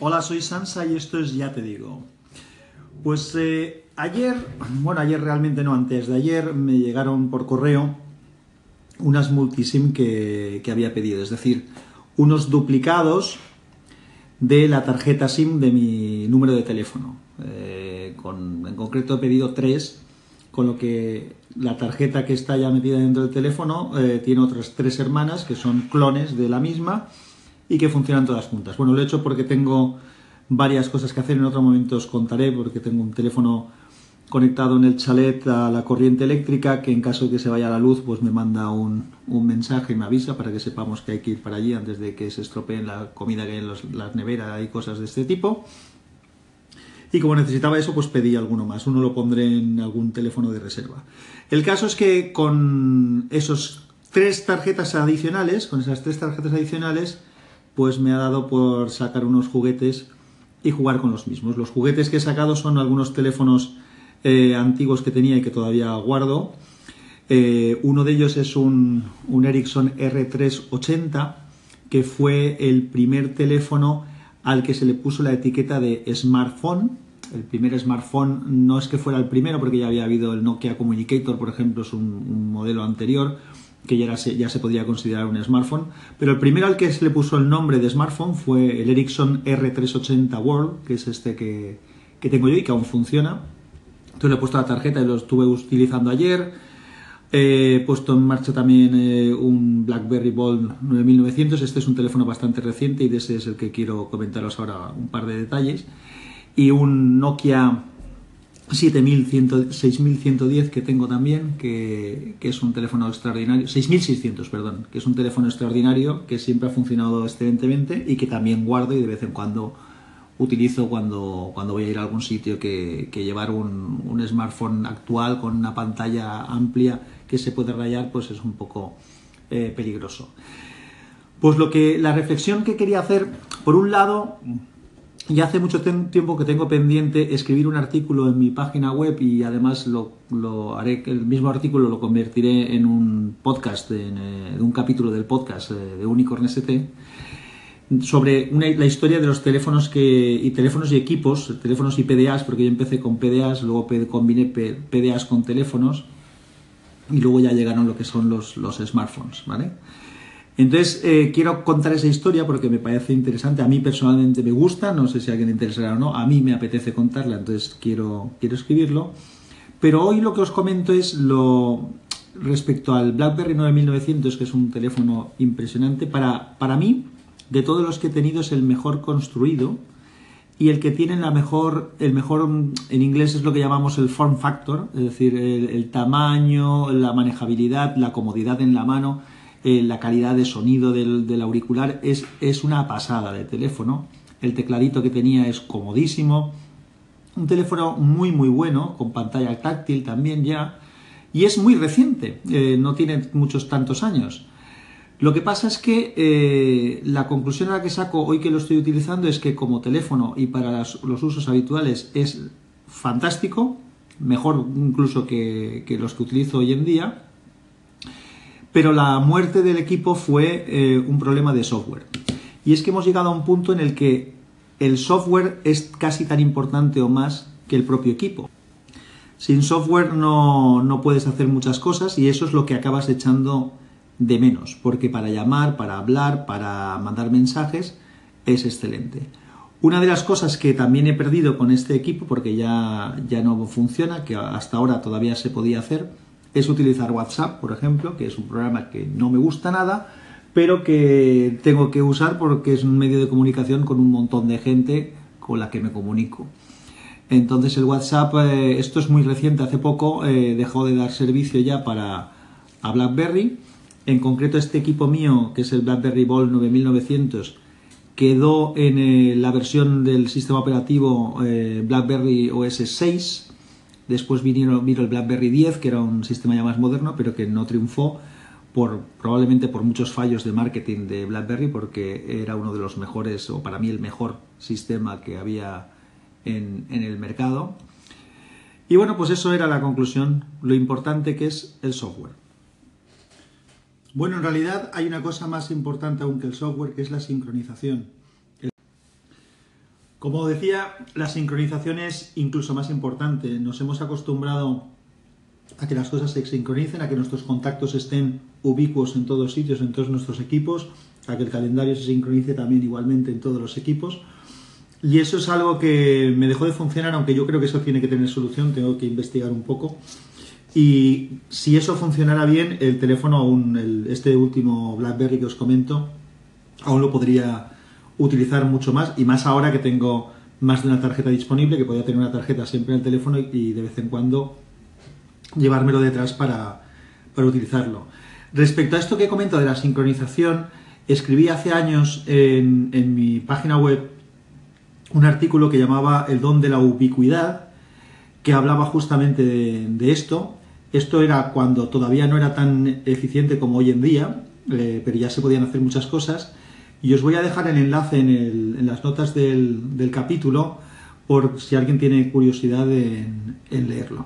Hola, soy Sansa y esto es Ya Te Digo. Pues eh, ayer, bueno, ayer realmente no, antes de ayer me llegaron por correo unas multisim que, había pedido, es decir, unos duplicados de la tarjeta SIM de mi número de teléfono. Eh, en concreto he pedido tres, con lo que la tarjeta que está ya metida dentro del teléfono eh, tiene otras tres hermanas que son clones de la misma y que funcionan todas juntas. Bueno, lo he hecho porque tengo varias cosas que hacer, en otro momento os contaré porque tengo un teléfono conectado en el chalet a la corriente eléctrica que en caso de que se vaya la luz pues me manda un, un mensaje y me avisa para que sepamos que hay que ir para allí antes de que se estropeen la comida que hay en las neveras y cosas de este tipo. Y como necesitaba eso, pues pedí alguno más. Uno lo pondré en algún teléfono de reserva. El caso es que con esos tres tarjetas adicionales, con esas tres tarjetas adicionales, pues me ha dado por sacar unos juguetes y jugar con los mismos. Los juguetes que he sacado son algunos teléfonos eh, antiguos que tenía y que todavía guardo. Eh, uno de ellos es un, un, Ericsson R380, que fue el primer teléfono al que se le puso la etiqueta de smartphone. El primer smartphone no es que fuera el primero, porque ya había habido el Nokia Communicator, por ejemplo, es un, un modelo anterior que ya, era, ya, se podía considerar un smartphone, pero el primero al que se le puso el nombre de smartphone fue el Ericsson R380 World, que es este que, que tengo yo y que aún funciona. Entonces le he puesto la tarjeta y lo estuve utilizando ayer. He puesto en marcha también eh, un BlackBerry Bold 9900. Este es un teléfono bastante reciente y de ese es el que quiero comentaros ahora un par de detalles. Y un Nokia 6110 que tengo también, que, que, es un teléfono extraordinario, 6600, perdón, que es un teléfono extraordinario que siempre ha funcionado excelentemente y que también guardo y de vez en cuando utilizo cuando, cuando voy a ir a algún sitio que, que llevar un, un, smartphone actual con una pantalla amplia que se puede rayar, pues es un poco eh, peligroso. Pues lo que la reflexión que quería hacer, por un lado, y hace mucho tiempo que tengo pendiente escribir un artículo en mi página web y además lo, haré, el mismo artículo lo convertiré en un podcast, en, eh, un capítulo del podcast eh, de Unicorn ST, sobre la historia de los teléfonos y teléfonos y equipos, teléfonos y PDAs, porque yo empecé con PDAs, luego combiné PDAs con teléfonos y luego ya llegaron lo que son los, los smartphones, ¿vale? Entonces, eh, quiero contar esa historia porque me parece interesante. A mí personalmente me gusta, no sé si a alguien le interesará o no. A mí me apetece contarla, entonces quiero, quiero escribirlo. Pero hoy lo que os comento es lo respecto al BlackBerry 9900, que es un teléfono impresionante. Para, para mí, de todos los que he tenido, es el mejor construido y el que tiene la mejor, el mejor, en inglés es lo que llamamos el form factor, es decir, el, el tamaño, la manejabilidad, la comodidad en la mano eh, la calidad de sonido del, del auricular es, es, una pasada de teléfono. El tecladito que tenía es comodísimo. Un teléfono muy muy bueno, con pantalla táctil también ya. Y es muy reciente, eh, no tiene muchos tantos años. Lo que pasa es que eh, la conclusión a la que saco hoy que lo estoy utilizando es que como teléfono y para los usos habituales es fantástico, mejor incluso que, que los que utilizo hoy en día pero la muerte del equipo fue eh, un problema de software. Y es que hemos llegado a un punto en el que el software es casi tan importante o más que el propio equipo. Sin software no, no puedes hacer muchas cosas y eso es lo que acabas echando de menos, porque para llamar, para hablar, para mandar mensajes es excelente. Una de las cosas que también he perdido con este equipo, porque ya, ya no funciona, que hasta ahora todavía se podía hacer, es utilizar WhatsApp, por ejemplo, que es un programa que no me gusta nada, pero que tengo que usar porque es un medio de comunicación con un montón de gente con la que me comunico. Entonces el WhatsApp, eh, esto es muy reciente, hace poco eh, dejó de dar servicio ya para BlackBerry. En concreto este equipo mío, que es el BlackBerry Bold 9900, quedó en eh, la versión del sistema operativo BlackBerry OS 6, Después vino, el BlackBerry 10, que era un sistema ya más moderno, pero que no triunfó por, probablemente por muchos fallos de marketing de BlackBerry, porque era uno de los mejores, o para mí el mejor sistema que había en, en el mercado. Y bueno, pues eso era la conclusión, lo importante que es el software. Bueno, en realidad hay una cosa más importante aún que el software, que es la sincronización. Como decía, la sincronización es incluso más importante. Nos hemos acostumbrado a que las cosas se sincronicen, a que nuestros contactos estén ubicuos en todos sitios, en todos nuestros equipos, a que el calendario se sincronice también igualmente en todos los equipos. Y eso es algo que me dejó de funcionar, aunque yo creo que eso tiene que tener solución, tengo que investigar un poco. Y si eso funcionara bien, el teléfono aún, este último BlackBerry que os comento, aún lo podría utilizar mucho más y más ahora que tengo más de una tarjeta disponible, que podía tener una tarjeta siempre en el teléfono y, de vez en cuando llevármelo detrás para, utilizarlo. Respecto a esto que comento de la sincronización, escribí hace años en, mi página web un artículo que llamaba El don de la ubicuidad, que hablaba justamente de, esto. Esto era cuando todavía no era tan eficiente como hoy en día, eh, pero ya se podían hacer muchas cosas. Y os voy a dejar el enlace en, las notas del, capítulo por si alguien tiene curiosidad en, leerlo.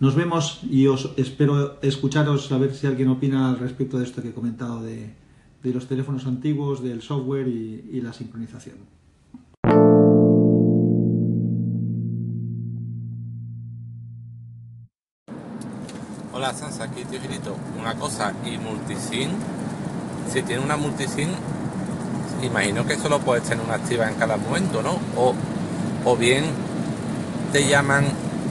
Nos vemos y os espero escucharos a ver si alguien opina al respecto de esto que he comentado de, los teléfonos antiguos, del software y, la sincronización. Hola Sansa, aquí tío Girito. Una cosa, y multisim, si tiene una multisim, imagino que solo puedes tener una activa en cada momento, ¿no? O, o bien te llaman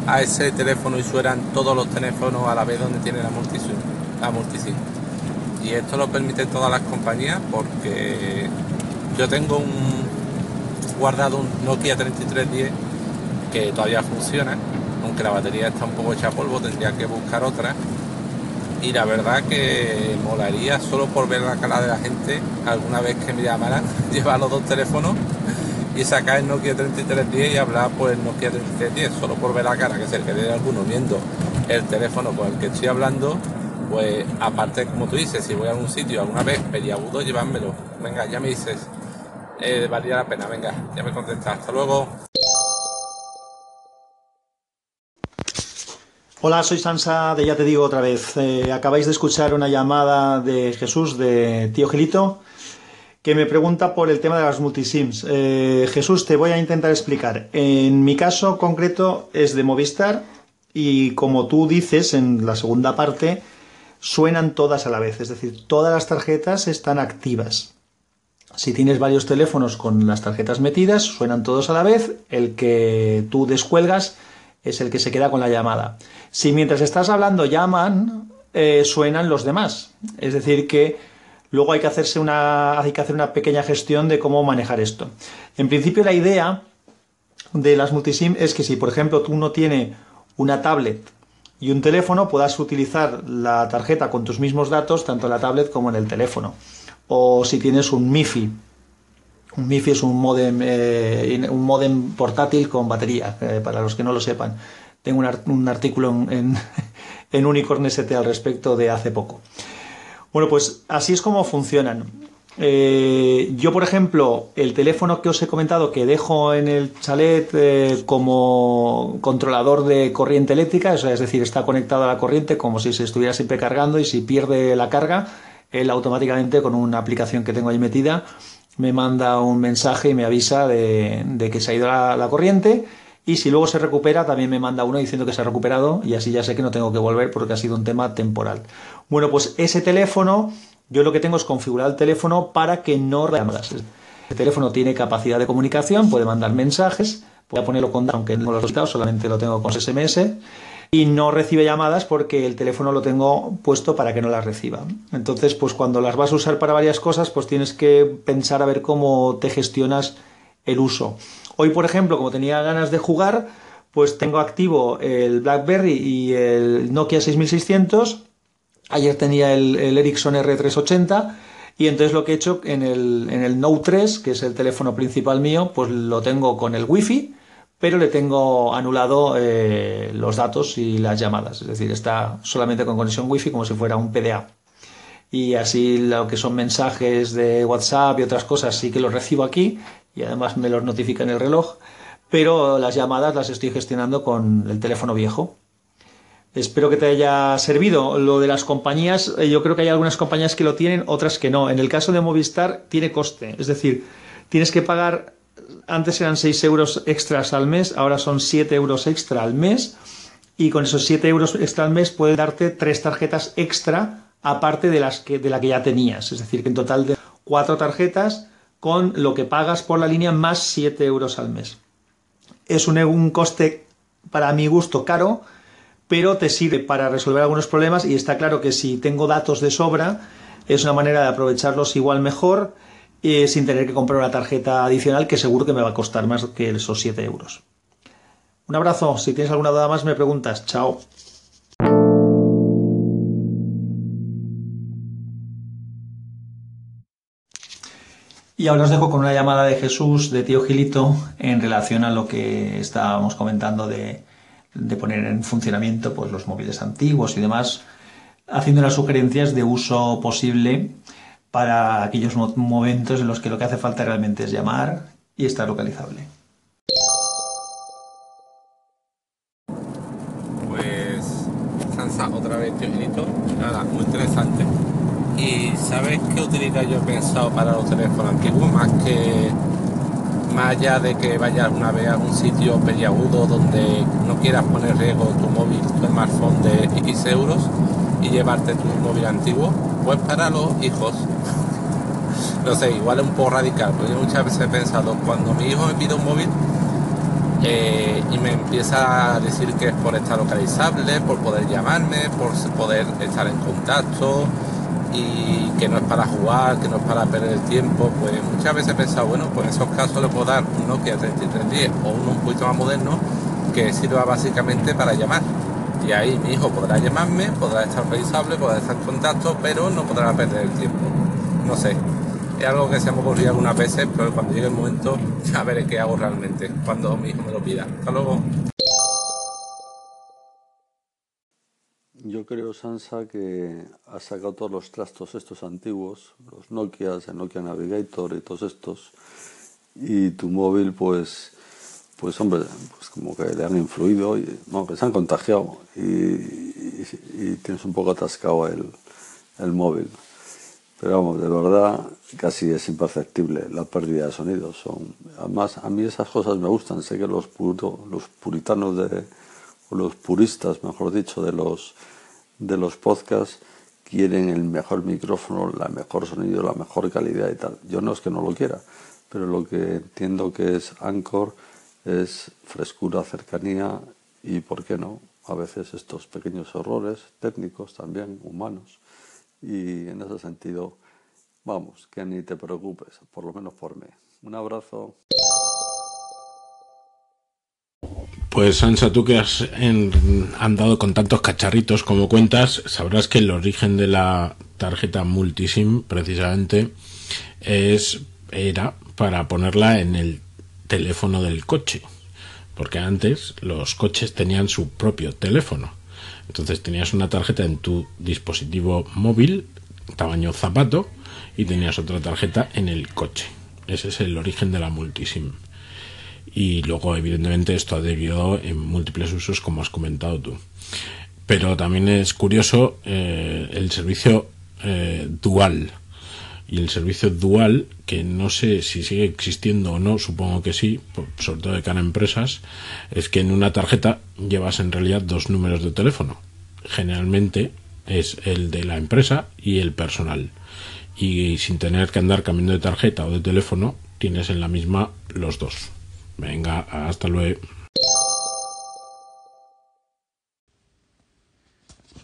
a ese teléfono y suenan todos los teléfonos a la vez donde tiene la multisim. La multisim. Y esto lo permite todas las compañías porque yo tengo un guardado un Nokia 3310 que todavía funciona, aunque la batería está un poco hecha polvo, tendría que buscar otra y la verdad que molaría solo por ver la cara de la gente alguna vez que me llamaran llevar los dos teléfonos y sacar el Nokia 3310 y hablar por el Nokia 3310 solo por ver la cara que se quede alguno viendo el teléfono con el que estoy hablando pues aparte como tú dices si voy a algún sitio alguna vez peliagudo llevármelo. Venga ya me dices eh, valía la pena venga ya me contestas. Hasta luego Hola, soy Sansa de Ya Te Digo otra vez. Eh, acabáis de escuchar una llamada de Jesús, de Tío Gelito, que me pregunta por el tema de las multisims. Eh, Jesús, te voy a intentar explicar. En mi caso concreto es de Movistar y como tú dices en la segunda parte, suenan todas a la vez, es decir, todas las tarjetas están activas. Si tienes varios teléfonos con las tarjetas metidas, suenan todos a la vez, el que tú descuelgas es el que se queda con la llamada. Si mientras estás hablando llaman, eh, suenan los demás. Es decir, que luego hay que, hacerse una, hay que hacer una pequeña gestión de cómo manejar esto. En principio, la idea de las multisim es que si, por ejemplo, tú no tienes una tablet y un teléfono, puedas utilizar la tarjeta con tus mismos datos, tanto en la tablet como en el teléfono. O si tienes un MIFI, un MIFI es un modem, eh, un modem portátil con batería, eh, para los que no lo sepan. Tengo un, artículo en, en, Unicorn ST al respecto de hace poco. Bueno, pues así es como funcionan. Eh, yo, por ejemplo, el teléfono que os he comentado que dejo en el chalet como controlador de corriente eléctrica, es decir, está conectado a la corriente como si se estuviera siempre cargando y si pierde la carga, él automáticamente con una aplicación que tengo ahí metida me manda un mensaje y me avisa de, que se ha ido la, corriente y si luego se recupera también me manda uno diciendo que se ha recuperado y así ya sé que no tengo que volver porque ha sido un tema temporal. Bueno, pues ese teléfono, yo lo que tengo es configurar el teléfono para que no llamadas. El teléfono tiene capacidad de comunicación, puede mandar mensajes, a ponerlo con aunque no lo he solamente lo tengo con SMS y no recibe llamadas porque el teléfono lo tengo puesto para que no las reciba. Entonces, pues cuando las vas a usar para varias cosas, pues tienes que pensar a ver cómo te gestionas el uso. Hoy, por ejemplo, como tenía ganas de jugar, pues tengo activo el BlackBerry y el Nokia 6600. Ayer tenía el, Ericsson R380 y entonces lo que he hecho en el, en el Note 3, que es el teléfono principal mío, pues lo tengo con el Wi-Fi pero le tengo anulado eh, los datos y las llamadas, es decir, está solamente con conexión wifi como si fuera un PDA. Y así lo que son mensajes de WhatsApp y otras cosas sí que los recibo aquí y además me los notifica en el reloj, pero las llamadas las estoy gestionando con el teléfono viejo. Espero que te haya servido. Lo de las compañías, eh, yo creo que hay algunas compañías que lo tienen, otras que no. En el caso de Movistar tiene coste, es decir, tienes que pagar antes eran 6 euros extras al mes, ahora son 7 euros extra al mes. Y con esos 7 euros extra al mes puede darte tres tarjetas extra aparte de, las que, de la que ya tenías. Es decir, que en total de cuatro tarjetas con lo que pagas por la línea más 7 euros al mes. Es un, un coste, para mi gusto, caro, pero te sirve para resolver algunos problemas y está claro que si tengo datos de sobra, es una manera de aprovecharlos igual mejor eh, sin tener que comprar una tarjeta adicional que seguro que me va a costar más que esos 7 euros. Un abrazo, si tienes alguna duda más me preguntas. Chao. Y ahora os dejo con una llamada de Jesús, de tío Gilito, en relación a lo que estábamos comentando de, poner en funcionamiento pues, los móviles antiguos y demás, haciendo las sugerencias de uso posible para aquellos momentos en los que lo que hace falta realmente es llamar y estar localizable. Pues, Sansa, otra vez, tío nada, muy interesante. ¿Y sabes qué utilidad yo he pensado para los teléfonos antiguos? Más que más allá de que vayas una vez a un sitio peliagudo donde no quieras poner riesgo tu móvil, tu smartphone de X euros y llevarte tu móvil antiguo, pues para los hijos. no sé, igual es un poco radical, porque muchas veces he pensado, cuando mi hijo me pide un móvil eh, y me empieza a decir que es por estar localizable, por poder llamarme, por poder estar en contacto, y que no es para jugar, que no es para perder el tiempo, pues muchas veces he pensado, bueno, pues en esos casos le puedo dar un Nokia 3310 o uno un poquito más moderno que sirva básicamente para llamar. Y ahí mi hijo podrá llamarme, podrá estar revisable, podrá estar en contacto, pero no podrá perder el tiempo. No sé, es algo que se me ocurrido algunas veces, pero cuando llegue el momento ya veré qué hago realmente, cuando mi hijo me lo pida. Hasta luego. Yo creo, Sansa, que ha sacado todos los trastos estos antiguos, los Nokia, el Nokia Navigator y todos estos, y tu móvil, pues, pues hombre, pues como que le han influido, y, que se han contagiado y, tienes un poco atascado el, el, móvil. Pero vamos, de verdad, casi es imperceptible la pérdida de sonido. Son, además, a mí esas cosas me gustan. Sé que los, los puritanos de, o los puristas, mejor dicho, de los de los podcasts quieren el mejor micrófono, la mejor sonido, la mejor calidad y tal. Yo no es que no lo quiera, pero lo que entiendo que es Anchor es frescura, cercanía y, ¿por qué no? A veces estos pequeños errores técnicos también, humanos. Y en ese sentido, vamos, que ni te preocupes, por lo menos por mí. Un abrazo. Pues Sansa, tú que has andado con tantos cacharritos como cuentas, sabrás que el origen de la tarjeta multisim precisamente es era para ponerla en el teléfono del coche, porque antes los coches tenían su propio teléfono. Entonces tenías una tarjeta en tu dispositivo móvil, tamaño zapato, y tenías otra tarjeta en el coche. Ese es el origen de la multisim y luego evidentemente esto ha derivado en múltiples usos como has comentado tú. Pero también es curioso eh, el servicio eh, dual y el servicio dual que no sé si sigue existiendo o no, supongo que sí, sobre todo de cara a empresas, es que en una tarjeta llevas en realidad dos números de teléfono. Generalmente es el de la empresa y el personal. Y sin tener que andar cambiando de tarjeta o de teléfono, tienes en la misma los dos. Venga, hasta luego.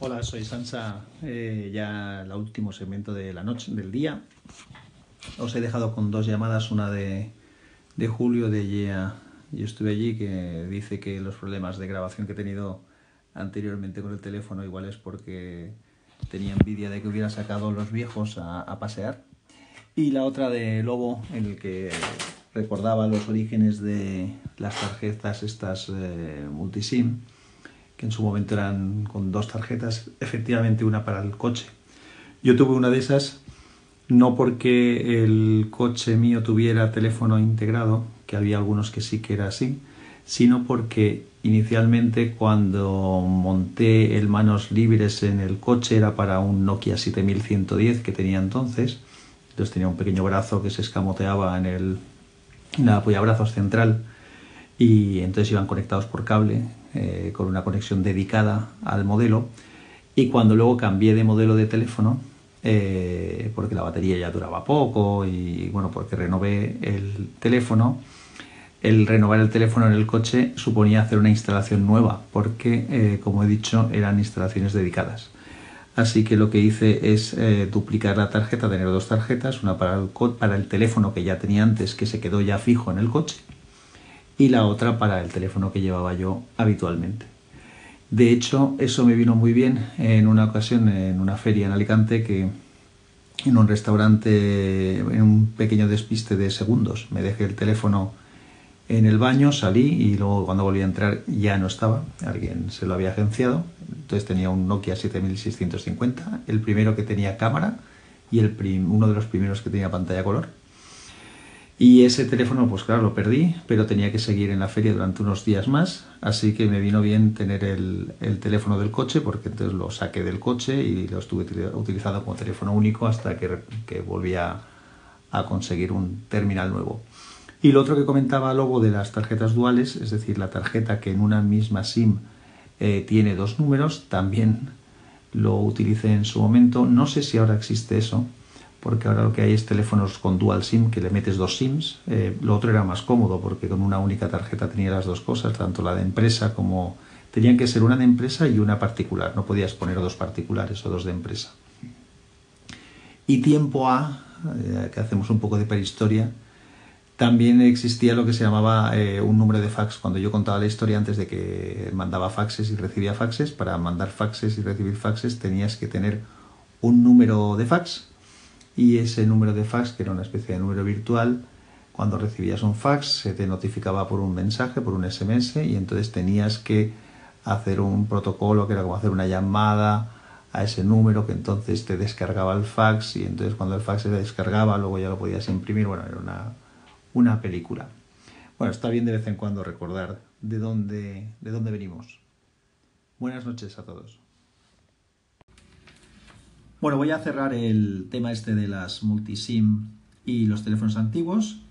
Hola, soy Sansa, eh, ya el último segmento de la noche, del día. Os he dejado con dos llamadas, una de, Julio de YEA, yo estuve allí, que dice que los problemas de grabación que he tenido anteriormente con el teléfono igual es porque tenía envidia de que hubiera sacado los viejos a, a pasear. Y la otra de Lobo, en el que recordaba los orígenes de las tarjetas estas eh, multisim, en su momento eran con dos tarjetas, efectivamente una para el coche. Yo tuve una de esas no porque el coche mío tuviera teléfono integrado, que había algunos que sí que era así, sino porque inicialmente cuando monté el manos libres en el coche era para un Nokia 7110 que tenía entonces, entonces tenía un pequeño brazo que se escamoteaba en el la apoyabrazos central y entonces iban conectados por cable eh, con una conexión dedicada al modelo. Y cuando luego cambié de modelo de teléfono eh, porque la batería ya duraba poco y bueno porque renové el teléfono el renovar el teléfono en el coche suponía hacer una instalación nueva porque eh, como he dicho eran instalaciones dedicadas. Así que lo que hice es duplicar la tarjeta tener dos tarjetas una para el, para el teléfono que ya tenía antes que se quedó ya fijo en el coche y la otra para el teléfono que llevaba yo habitualmente. De hecho, eso me vino muy bien en una ocasión en una feria en Alicante que en un restaurante, en un pequeño despiste de segundos, me dejé el teléfono en el baño, salí y luego cuando volví a entrar ya no estaba, alguien se lo había agenciado, entonces tenía un Nokia 7650, el primero que tenía cámara y el uno de los primeros que tenía pantalla color y ese teléfono, pues claro, lo perdí, pero tenía que seguir en la feria durante unos días más, así que me vino bien tener el, teléfono del coche, porque entonces lo saqué del coche y lo estuve utilizando como teléfono único hasta que, que volví a, conseguir un terminal nuevo. Y lo otro que comentaba luego de las tarjetas duales, es decir, la tarjeta que en una misma SIM eh, tiene dos números, también lo utilicé en su momento. No sé si ahora existe eso, porque ahora lo que hay es teléfonos con dual SIM que le metes dos SIMs. Eh, lo otro era más cómodo porque con una única tarjeta tenía las dos cosas, tanto la de empresa como... Tenían que ser una de empresa y una particular, no podías poner dos particulares o dos de empresa. Y tiempo A, eh, que hacemos un poco de prehistoria, también existía lo que se llamaba eh, un número de fax. Cuando yo contaba la historia antes de que mandaba faxes y recibía faxes, para mandar faxes y recibir faxes tenías que tener un número de fax y ese número de fax, que era una especie de número virtual, cuando recibías un fax se te notificaba por un mensaje, por un SMS, y entonces tenías que hacer un protocolo que era como hacer una llamada a ese número que entonces te descargaba el fax y entonces cuando el fax se descargaba luego ya lo podías imprimir, bueno, era una, una película. Bueno, está bien de vez en cuando recordar de dónde, de dónde venimos. Buenas noches a todos. Bueno, voy a cerrar el tema este de las multisim y los teléfonos antiguos.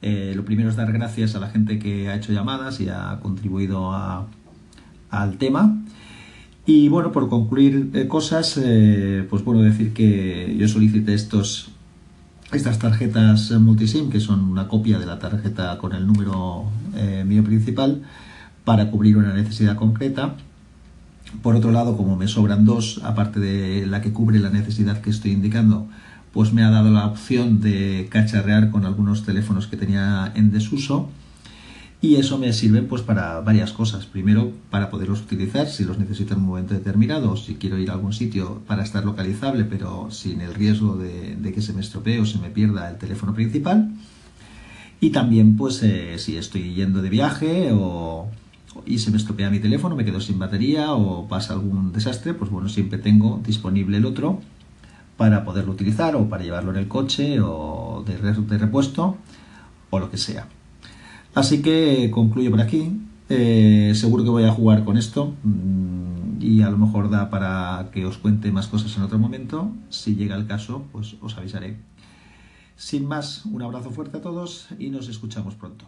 Eh, lo primero es dar gracias a la gente que ha hecho llamadas y ha contribuido al tema. Y bueno, por concluir eh, cosas, eh, pues bueno, decir que yo solicité estos, estas tarjetas multisim, que son una copia de la tarjeta con el número mío principal, para cubrir una necesidad concreta por otro lado, como me sobran dos, aparte de la que cubre la necesidad que estoy indicando, pues me ha dado la opción de cacharrear con algunos teléfonos que tenía en desuso y eso me sirve pues para varias cosas. Primero, para poderlos utilizar si los necesito en un momento determinado, si quiero ir a algún sitio para estar localizable, pero sin el riesgo de, que se me estropee o se me pierda el teléfono principal. Y también, pues, eh, si estoy yendo de viaje o, y se me estropea mi teléfono, me quedo sin batería o pasa algún desastre, pues bueno, siempre tengo disponible el otro para poderlo utilizar o para llevarlo en el coche o de, repuesto o lo que sea. Así que concluyo por aquí. Eh, seguro que voy a jugar con esto mm, y a lo mejor da para que os cuente más cosas en otro momento. Si llega el caso, pues os avisaré. Sin más, un abrazo fuerte a todos y nos escuchamos pronto.